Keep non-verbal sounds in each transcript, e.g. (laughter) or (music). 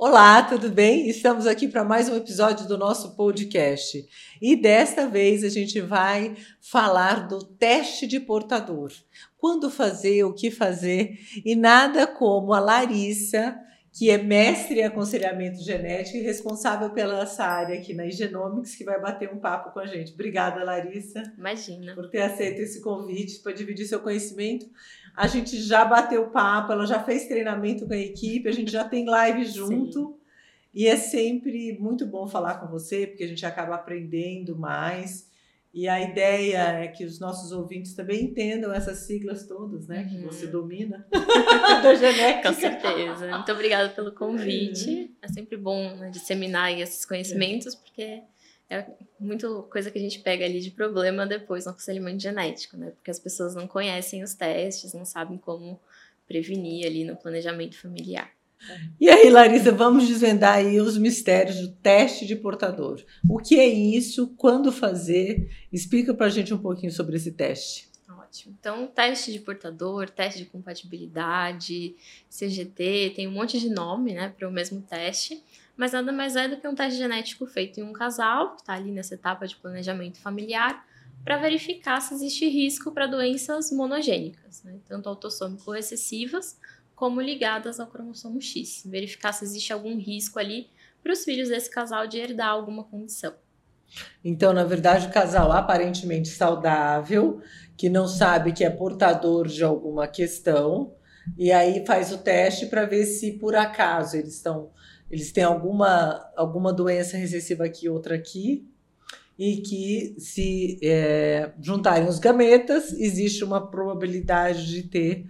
Olá, tudo bem? Estamos aqui para mais um episódio do nosso podcast. E desta vez a gente vai falar do teste de portador. Quando fazer, o que fazer, e nada como a Larissa, que é mestre em aconselhamento genético e responsável pela essa área aqui na Genomics, que vai bater um papo com a gente. Obrigada, Larissa. Imagina. Por ter aceito esse convite para dividir seu conhecimento. A gente já bateu papo, ela já fez treinamento com a equipe, a gente já tem live junto. Sim. E é sempre muito bom falar com você, porque a gente acaba aprendendo mais. E a ideia é que os nossos ouvintes também entendam essas siglas todas, né? Uhum. Que você domina (laughs) da genética. Com certeza. Muito obrigada pelo convite. Uhum. É sempre bom né, disseminar esses conhecimentos, porque é muita coisa que a gente pega ali de problema depois no aconselhamento genético, né? Porque as pessoas não conhecem os testes, não sabem como prevenir ali no planejamento familiar. E aí, Larissa, vamos desvendar aí os mistérios do teste de portador. O que é isso? Quando fazer? Explica para a gente um pouquinho sobre esse teste. Ótimo. Então, teste de portador, teste de compatibilidade, CGT, tem um monte de nome, né, para o mesmo teste mas nada mais é do que um teste genético feito em um casal, que está ali nessa etapa de planejamento familiar, para verificar se existe risco para doenças monogênicas, né? tanto autossômico recessivas como ligadas ao cromossomo X. Verificar se existe algum risco ali para os filhos desse casal de herdar alguma condição. Então, na verdade, o casal aparentemente saudável, que não sabe que é portador de alguma questão, e aí faz o teste para ver se por acaso eles estão eles têm alguma, alguma doença recessiva aqui, outra aqui, e que se é, juntarem os gametas, existe uma probabilidade de ter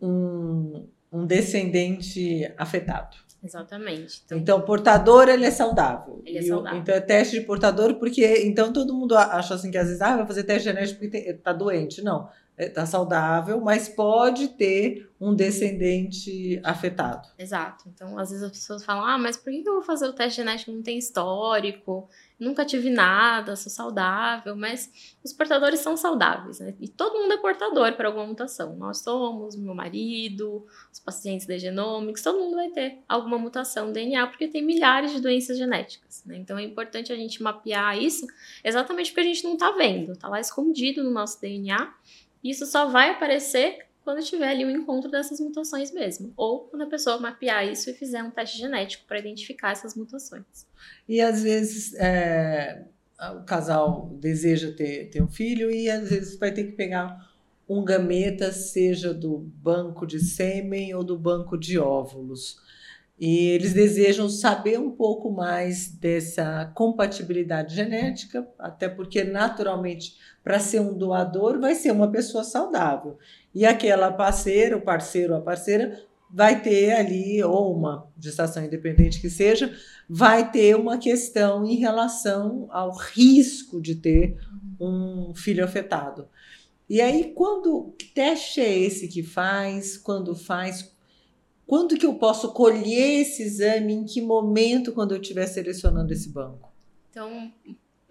um, um descendente afetado. Exatamente. Então, então, portador ele é saudável. Ele é saudável. então é teste de portador porque então todo mundo acha assim que às vezes ah, vai fazer teste genético porque está doente. Não é, saudável, mas pode ter um descendente afetado. Exato. Então, às vezes as pessoas falam: ah, mas por que eu vou fazer o teste genético? Não tem histórico, nunca tive nada, sou saudável. Mas os portadores são saudáveis, né? E todo mundo é portador para alguma mutação. Nós somos, meu marido, os pacientes da Genomics, todo mundo vai ter alguma mutação no DNA, porque tem milhares de doenças genéticas. Né? Então, é importante a gente mapear isso exatamente porque a gente não está vendo, está lá escondido no nosso DNA. Isso só vai aparecer quando tiver ali o encontro dessas mutações mesmo, ou quando a pessoa mapear isso e fizer um teste genético para identificar essas mutações. E às vezes é, o casal deseja ter, ter um filho e às vezes vai ter que pegar um gameta, seja do banco de sêmen ou do banco de óvulos. E eles desejam saber um pouco mais dessa compatibilidade genética, até porque, naturalmente, para ser um doador, vai ser uma pessoa saudável. E aquela parceira, o parceiro ou a parceira, vai ter ali, ou uma gestação independente que seja, vai ter uma questão em relação ao risco de ter um filho afetado. E aí, quando que teste é esse que faz? Quando faz? Quando que eu posso colher esse exame? Em que momento, quando eu estiver selecionando esse banco? Então,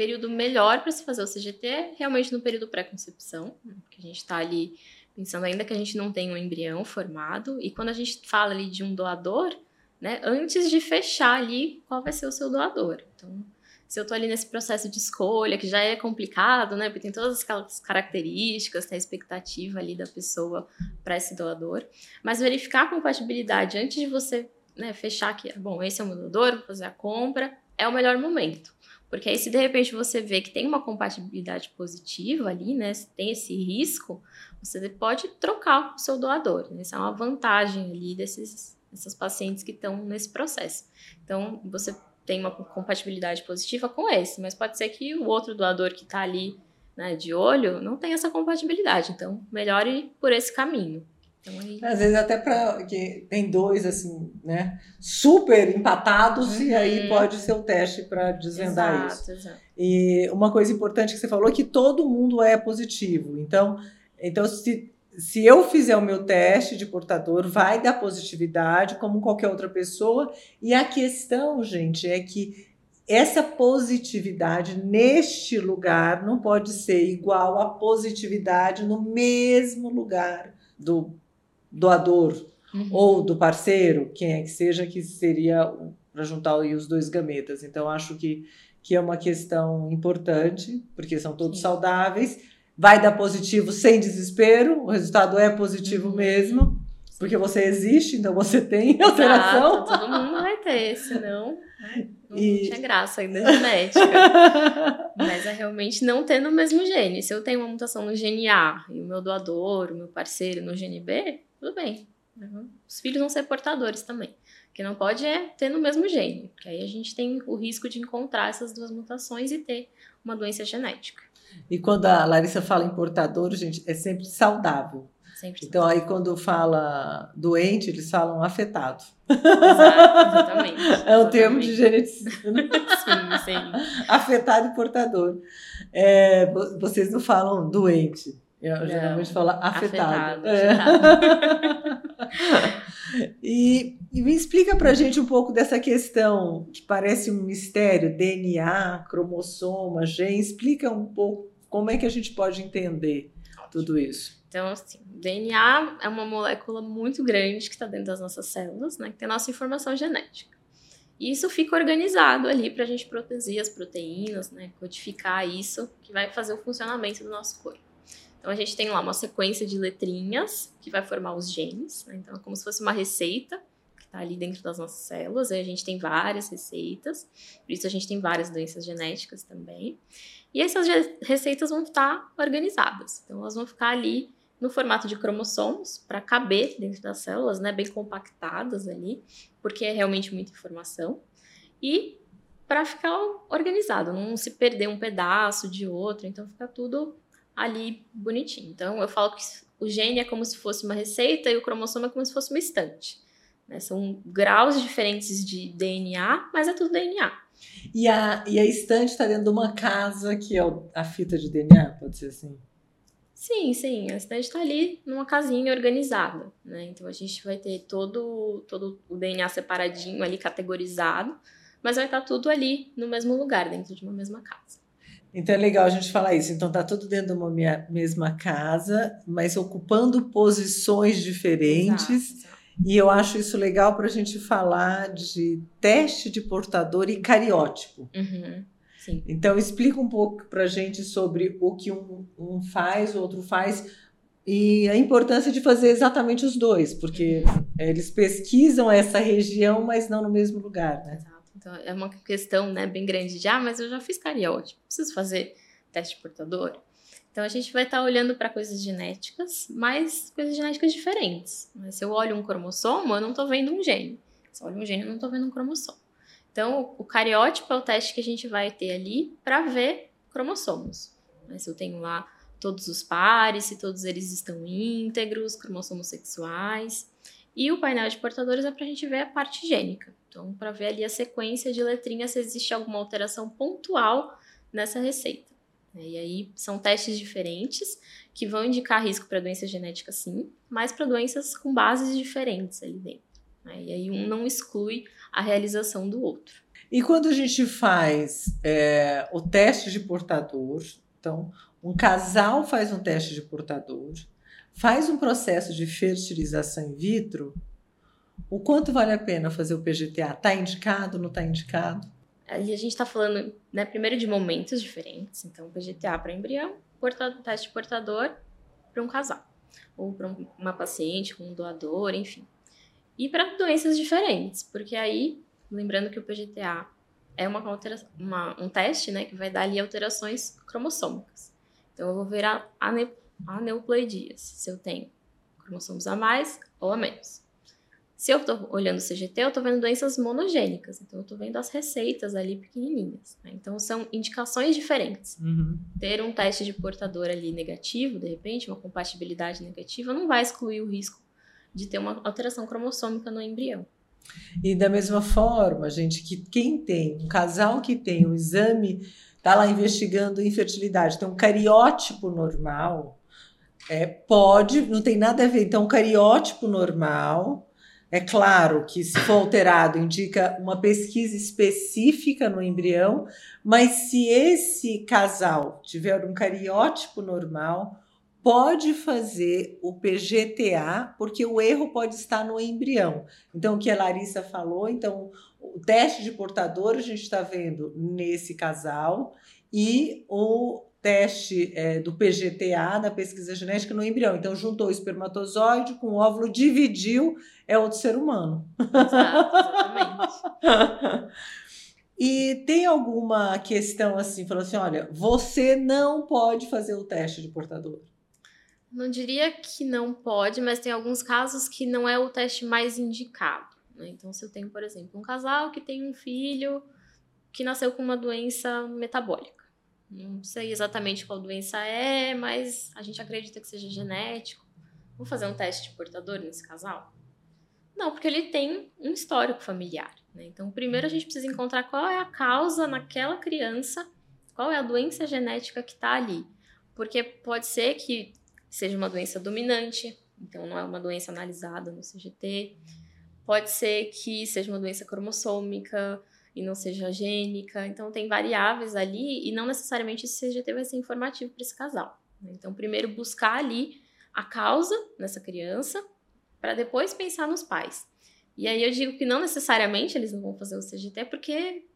período melhor para se fazer o CGT é realmente no período pré-concepção, porque a gente está ali pensando ainda que a gente não tem um embrião formado, e quando a gente fala ali de um doador, né, antes de fechar ali qual vai ser o seu doador. Então, se eu estou ali nesse processo de escolha, que já é complicado, né? Porque tem todas aquelas características, tem a expectativa ali da pessoa para esse doador. Mas verificar a compatibilidade antes de você né, fechar que, bom, esse é o meu doador, vou fazer a compra, é o melhor momento. Porque aí, se de repente você vê que tem uma compatibilidade positiva ali, né? Se tem esse risco, você pode trocar o seu doador. Né? Isso é uma vantagem ali desses, desses pacientes que estão nesse processo. Então, você tem uma compatibilidade positiva com esse, mas pode ser que o outro doador que está ali né, de olho não tenha essa compatibilidade. Então, melhore por esse caminho. Então, aí... Às vezes até para que tem dois assim, né, super empatados uhum. e aí uhum. pode ser o teste para desvendar exato, isso. Exato. E uma coisa importante que você falou é que todo mundo é positivo. Então, então se se eu fizer o meu teste de portador, vai dar positividade, como qualquer outra pessoa. E a questão, gente, é que essa positividade neste lugar não pode ser igual à positividade no mesmo lugar do doador uhum. ou do parceiro, quem é que seja, que seria para juntar os dois gametas. Então, acho que, que é uma questão importante, porque são todos Sim. saudáveis. Vai dar positivo sem desespero, o resultado é positivo uhum. mesmo, porque você existe, então você tem (laughs) alteração. Exato, todo mundo vai ter, senão não e... tinha graça ainda genética. (laughs) Mas é realmente não ter no mesmo gene. Se eu tenho uma mutação no gene A e o meu doador, o meu parceiro no gene B, tudo bem. Os filhos vão ser portadores também que não pode é ter no mesmo gene, porque aí a gente tem o risco de encontrar essas duas mutações e ter uma doença genética. E quando a Larissa fala em portador, gente, é sempre saudável. Sempre então, aí quando fala doente, eles falam afetado. (laughs) exatamente. É um termo de geneticista. Né? (laughs) sim, sim. Afetado e portador. É, vocês não falam doente. Eu não, geralmente falo afetado. afetado, é. (laughs) E, e, me explica para gente um pouco dessa questão que parece um mistério, DNA, cromossoma, gene. Explica um pouco como é que a gente pode entender tudo isso. Então, assim, DNA é uma molécula muito grande que está dentro das nossas células, né? Que tem a nossa informação genética. E isso fica organizado ali para a gente produzir as proteínas, né? Codificar isso, que vai fazer o funcionamento do nosso corpo. Então a gente tem lá uma sequência de letrinhas que vai formar os genes. Né? Então é como se fosse uma receita que está ali dentro das nossas células. E a gente tem várias receitas. Por isso a gente tem várias doenças genéticas também. E essas receitas vão estar organizadas. Então elas vão ficar ali no formato de cromossomos para caber dentro das células, né, bem compactadas ali, porque é realmente muita informação. E para ficar organizado, não se perder um pedaço de outro, então fica tudo ali bonitinho. Então, eu falo que o gene é como se fosse uma receita e o cromossomo é como se fosse uma estante. Né? São graus diferentes de DNA, mas é tudo DNA. E a, e a estante está dentro de uma casa que é a fita de DNA, pode ser assim? Sim, sim. A estante está ali numa casinha organizada. Né? Então a gente vai ter todo, todo o DNA separadinho ali, categorizado, mas vai estar tá tudo ali no mesmo lugar, dentro de uma mesma casa. Então é legal a gente falar isso. Então tá tudo dentro de uma mesma casa, mas ocupando posições diferentes. Exato. E eu acho isso legal para a gente falar de teste de portador e cariótipo. Uhum, então explica um pouco para a gente sobre o que um, um, faz, o outro faz e a importância de fazer exatamente os dois, porque uhum. eles pesquisam essa região, mas não no mesmo lugar, né? Então, é uma questão né, bem grande de, ah, mas eu já fiz cariótipo, preciso fazer teste portador? Então, a gente vai estar tá olhando para coisas genéticas, mas coisas genéticas diferentes. Mas se eu olho um cromossomo, eu não estou vendo um gene. Se eu olho um gene, eu não estou vendo um cromossomo. Então, o cariótipo é o teste que a gente vai ter ali para ver cromossomos. Mas se eu tenho lá todos os pares, se todos eles estão íntegros, cromossomos sexuais. E o painel de portadores é para a gente ver a parte gênica. Então, para ver ali a sequência de letrinhas se existe alguma alteração pontual nessa receita. E aí são testes diferentes que vão indicar risco para doenças genéticas, sim, mas para doenças com bases diferentes ali dentro. E aí um não exclui a realização do outro. E quando a gente faz é, o teste de portador, então um casal faz um teste de portador, faz um processo de fertilização in vitro, o quanto vale a pena fazer o PGTA? Está indicado, não está indicado? Ali a gente está falando, né, primeiro de momentos diferentes. Então, PGTA para embrião, portador, teste portador para um casal. Ou para uma paciente com um doador, enfim. E para doenças diferentes, porque aí, lembrando que o PGTA é uma, uma, um teste né, que vai dar ali alterações cromossômicas. Então, eu vou ver a, aneuploidias, se eu tenho cromossomos a mais ou a menos. Se eu estou olhando o CGT, eu estou vendo doenças monogênicas, então eu estou vendo as receitas ali pequenininhas. Né? Então são indicações diferentes. Uhum. Ter um teste de portador ali negativo, de repente, uma compatibilidade negativa, não vai excluir o risco de ter uma alteração cromossômica no embrião. E da mesma forma, gente, que quem tem um casal que tem um exame, está lá investigando infertilidade, tem um cariótipo normal, é, pode, não tem nada a ver. Então, um cariótipo normal é claro que, se for alterado, indica uma pesquisa específica no embrião, mas se esse casal tiver um cariótipo normal, pode fazer o PGTA, porque o erro pode estar no embrião. Então, o que a Larissa falou, então, o teste de portador a gente está vendo nesse casal e o teste é, do PGTA, da pesquisa genética, no embrião. Então, juntou o espermatozoide com o óvulo, dividiu, é outro ser humano. Exato, exatamente. (laughs) e tem alguma questão assim, falou assim, olha, você não pode fazer o teste de portador. Não diria que não pode, mas tem alguns casos que não é o teste mais indicado. Né? Então, se eu tenho, por exemplo, um casal que tem um filho que nasceu com uma doença metabólica. Não sei exatamente qual doença é, mas a gente acredita que seja genético. Vou fazer um teste de portador nesse casal? Não, porque ele tem um histórico familiar. Né? Então, primeiro a gente precisa encontrar qual é a causa naquela criança, qual é a doença genética que está ali. Porque pode ser que seja uma doença dominante, então não é uma doença analisada no CGT. Pode ser que seja uma doença cromossômica e não seja gênica. Então tem variáveis ali e não necessariamente esse CGT vai ser informativo para esse casal. Né? Então, primeiro buscar ali a causa nessa criança para depois pensar nos pais. E aí eu digo que não necessariamente eles não vão fazer o CGT porque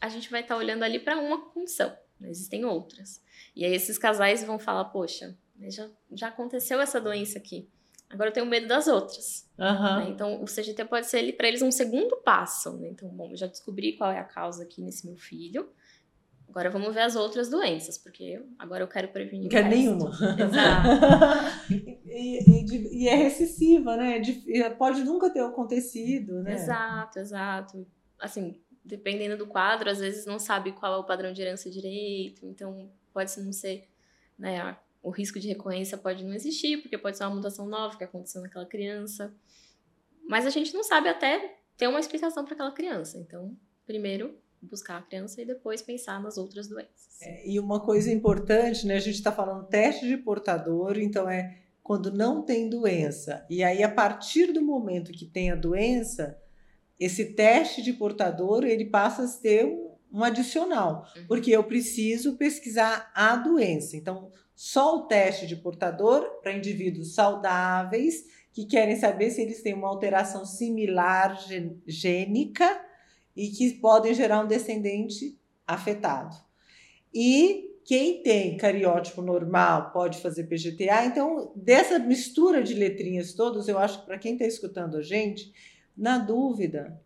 a gente vai estar tá olhando ali para uma condição. Né? Existem outras. E aí esses casais vão falar, poxa, né, já, já aconteceu essa doença aqui. Agora eu tenho medo das outras. Uhum. Né? Então, o CGT pode ser para eles um segundo passo. Né? Então, bom, eu já descobri qual é a causa aqui nesse meu filho. Agora vamos ver as outras doenças, porque agora eu quero prevenir. Não quer nenhuma. Exato. (laughs) e, e, e, é recessiva, né? Pode nunca ter acontecido, né? Exato, exato. Assim, dependendo do quadro, às vezes não sabe qual é o padrão de herança direito, então pode não ser né, o risco de recorrência pode não existir, porque pode ser uma mutação nova que aconteceu naquela criança. Mas a gente não sabe até ter uma explicação para aquela criança. Então, primeiro buscar a criança e depois pensar nas outras doenças. É, e uma coisa importante, né? A gente está falando teste de portador, então é quando não tem doença. E aí, a partir do momento que tem a doença, esse teste de portador ele passa a ter um, adicional, uhum. porque eu preciso pesquisar a doença. Então, só o teste de portador para indivíduos saudáveis que querem saber se eles têm uma alteração similar gênica e que podem gerar um descendente afetado. E quem tem cariótipo normal pode fazer PGTA. Então, dessa mistura de letrinhas todas, eu acho que para quem está escutando a gente, na dúvida,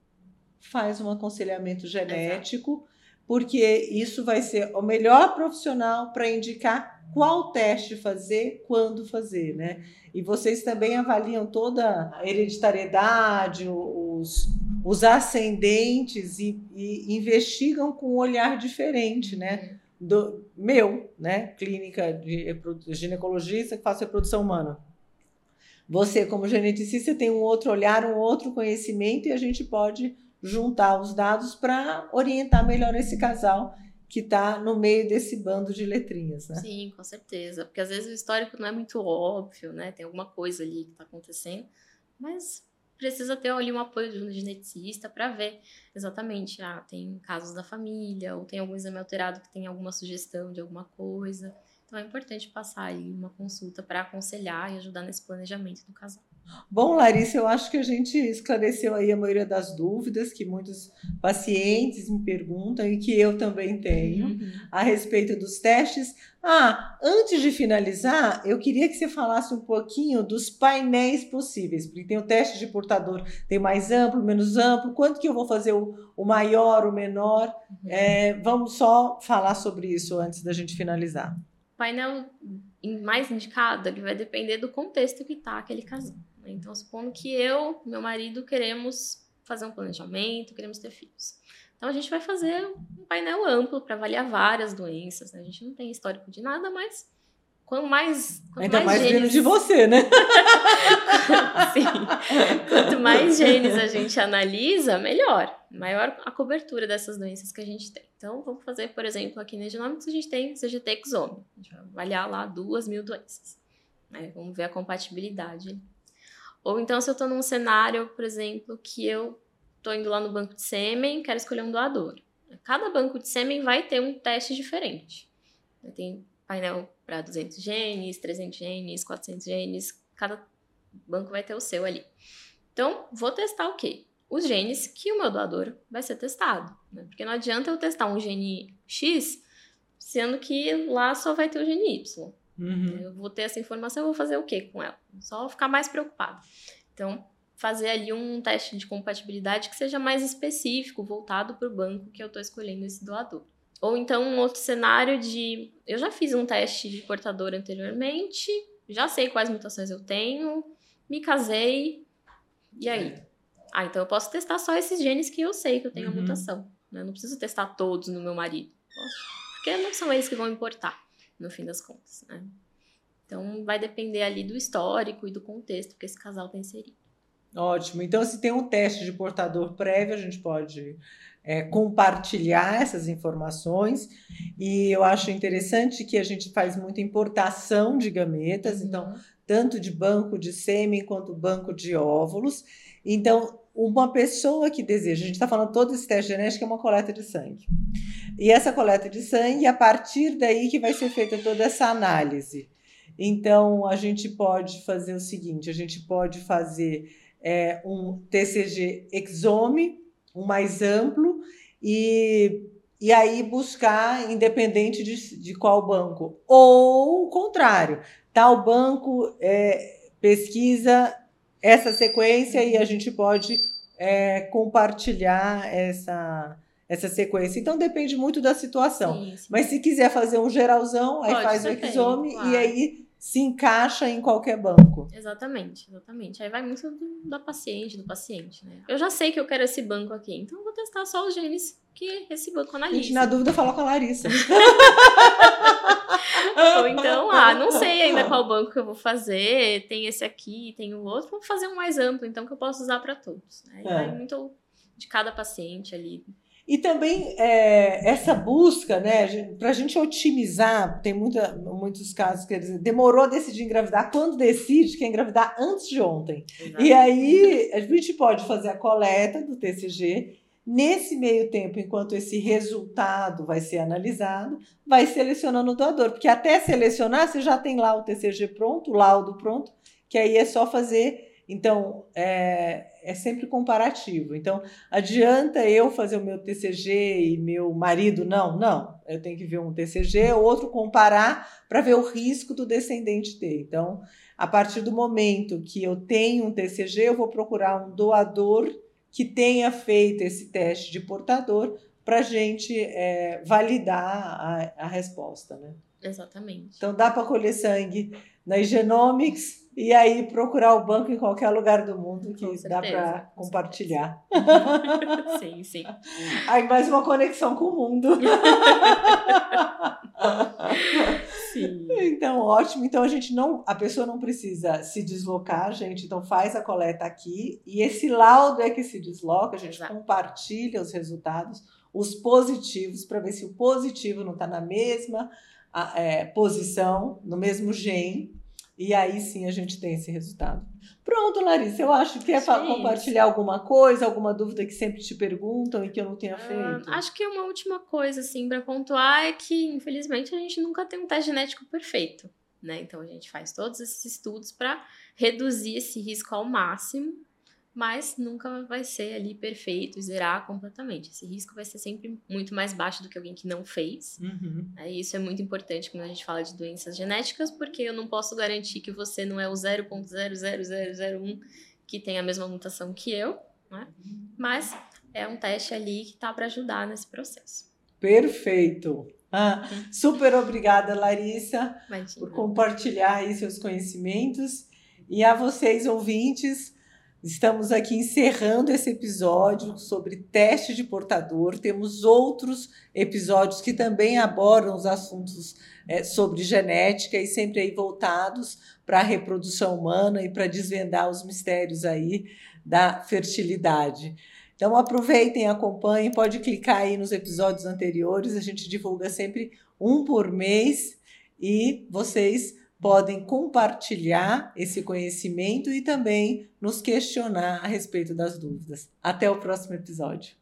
faz um aconselhamento genético, Exato. Porque isso vai ser o melhor profissional para indicar qual teste fazer, quando fazer, né? E vocês também avaliam toda a hereditariedade, os, os ascendentes e, e investigam com um olhar diferente, né? Do meu, né? Clínica de ginecologista que faço reprodução humana. Você, como geneticista, tem um outro olhar, um outro conhecimento e a gente pode juntar os dados para orientar melhor esse casal que está no meio desse bando de letrinhas, né? Sim, com certeza. Porque às vezes o histórico não é muito óbvio, né? Tem alguma coisa ali que está acontecendo, mas precisa ter ali um apoio de um geneticista para ver exatamente, ah, tem casos da família, ou tem algum exame alterado que tem alguma sugestão de alguma coisa. Então é importante passar ali uma consulta para aconselhar e ajudar nesse planejamento do casal. Bom, Larissa, eu acho que a gente esclareceu aí a maioria das dúvidas que muitos pacientes me perguntam e que eu também tenho uhum. a respeito dos testes. Ah, antes de finalizar, eu queria que você falasse um pouquinho dos painéis possíveis, porque tem o teste de portador, tem mais amplo, menos amplo, quanto que eu vou fazer o, o maior, o menor? Uhum. É, vamos só falar sobre isso antes da gente finalizar. Painel mais indicado, ele vai depender do contexto que está aquele casal. Né? Então, supondo que eu, meu marido, queremos fazer um planejamento, queremos ter filhos. Então, a gente vai fazer um painel amplo para avaliar várias doenças. Né? A gente não tem histórico de nada, mas quanto mais. Quanto Ainda mais, mais genes... de você, né? (laughs) Sim. Quanto mais genes a gente analisa, melhor. Maior a cobertura dessas doenças que a gente tem. Então, vamos fazer, por exemplo, aqui na Genomics, a gente tem CGT Exome. A gente vai avaliar lá duas mil doenças. Vamos ver a compatibilidade ou então, se eu estou num cenário, por exemplo, que eu estou indo lá no banco de sêmen, quero escolher um doador. Cada banco de sêmen vai ter um teste diferente. Tem painel para 200 genes, 300 genes, 400 genes, cada banco vai ter o seu ali. Então, vou testar o quê? Os genes que o meu doador vai ser testado. Né? Porque não adianta eu testar um gene X, sendo que lá só vai ter o gene Y. Uhum. Eu vou ter essa informação, eu vou fazer o quê com ela? Só ficar mais preocupado. Então, fazer ali um teste de compatibilidade que seja mais específico, voltado para o banco que eu estou escolhendo esse doador. Ou então um outro cenário de eu já fiz um teste de portador anteriormente, já sei quais mutações eu tenho, me casei, e aí? Ah, então eu posso testar só esses genes que eu sei que eu tenho uhum. a mutação. Né? Eu não preciso testar todos no meu marido. Porque não são eles que vão importar, no fim das contas. Né? Então vai depender ali do histórico e do contexto que esse casal tem inserido. Ótimo. Então, se tem um teste de portador prévio, a gente pode é, compartilhar essas informações. E eu acho interessante que a gente faz muita importação de gametas, então, uhum. tanto de banco de sêmen quanto banco de óvulos. Então, uma pessoa que deseja, a gente está falando todo esse teste genético é uma coleta de sangue. E essa coleta de sangue, a partir daí que vai ser feita toda essa análise. Então, a gente pode fazer o seguinte: a gente pode fazer é, um TCG exome, um mais amplo, e, e aí buscar independente de, de qual banco. Ou o contrário, tal banco é, pesquisa essa sequência e a gente pode é, compartilhar essa, essa sequência. Então depende muito da situação. Sim, sim. Mas se quiser fazer um geralzão, aí faz o exome claro. e aí se encaixa em qualquer banco. Exatamente, exatamente. Aí vai muito do, da paciente, do paciente, né? Eu já sei que eu quero esse banco aqui, então eu vou testar só os genes que esse banco analisa. Gente, na dúvida, fala com a Larissa. (laughs) Ou então, ah, não sei ainda qual banco que eu vou fazer, tem esse aqui, tem o outro, vou fazer um mais amplo, então, que eu posso usar para todos. Aí é. vai muito de cada paciente ali. E também é, essa busca, né, para a gente otimizar, tem muita, muitos casos que dizer, demorou a decidir engravidar, quando decide, quer engravidar antes de ontem. Exato. E aí a gente pode fazer a coleta do TCG. Nesse meio tempo, enquanto esse resultado vai ser analisado, vai selecionando o doador, porque até selecionar você já tem lá o TCG pronto, o laudo pronto, que aí é só fazer então, é, é sempre comparativo. Então, adianta eu fazer o meu TCG e meu marido não? Não. Eu tenho que ver um TCG, outro comparar para ver o risco do descendente ter. Então, a partir do momento que eu tenho um TCG, eu vou procurar um doador que tenha feito esse teste de portador para a gente é, validar a, a resposta, né? Exatamente. Então, dá para colher sangue na Genomics e aí procurar o banco em qualquer lugar do mundo que dá para compartilhar. (laughs) sim, sim. Aí mais uma conexão com o mundo. (laughs) sim. Então, ótimo. Então a gente não, a pessoa não precisa se deslocar, gente. Então faz a coleta aqui e esse laudo é que se desloca, a gente Exato. compartilha os resultados, os positivos para ver se o positivo não está na mesma é, posição, no mesmo gene e aí sim a gente tem esse resultado. Pronto, Larissa, eu acho que é para compartilhar alguma coisa, alguma dúvida que sempre te perguntam e que eu não tenha ah, feito. acho que uma última coisa, assim, para pontuar é que, infelizmente, a gente nunca tem um teste genético perfeito. Né? Então a gente faz todos esses estudos para reduzir esse risco ao máximo mas nunca vai ser ali perfeito, zerar completamente. Esse risco vai ser sempre muito mais baixo do que alguém que não fez. Uhum. É, isso é muito importante quando a gente fala de doenças genéticas, porque eu não posso garantir que você não é o 0.00001 que tem a mesma mutação que eu, né? mas é um teste ali que está para ajudar nesse processo. Perfeito! Ah, super obrigada, Larissa, Imagina. por compartilhar aí seus conhecimentos. E a vocês, ouvintes, Estamos aqui encerrando esse episódio sobre teste de portador. Temos outros episódios que também abordam os assuntos é, sobre genética e sempre aí voltados para a reprodução humana e para desvendar os mistérios aí da fertilidade. Então aproveitem, acompanhem, pode clicar aí nos episódios anteriores, a gente divulga sempre um por mês e vocês podem compartilhar esse conhecimento e também nos questionar a respeito das dúvidas. Até o próximo episódio.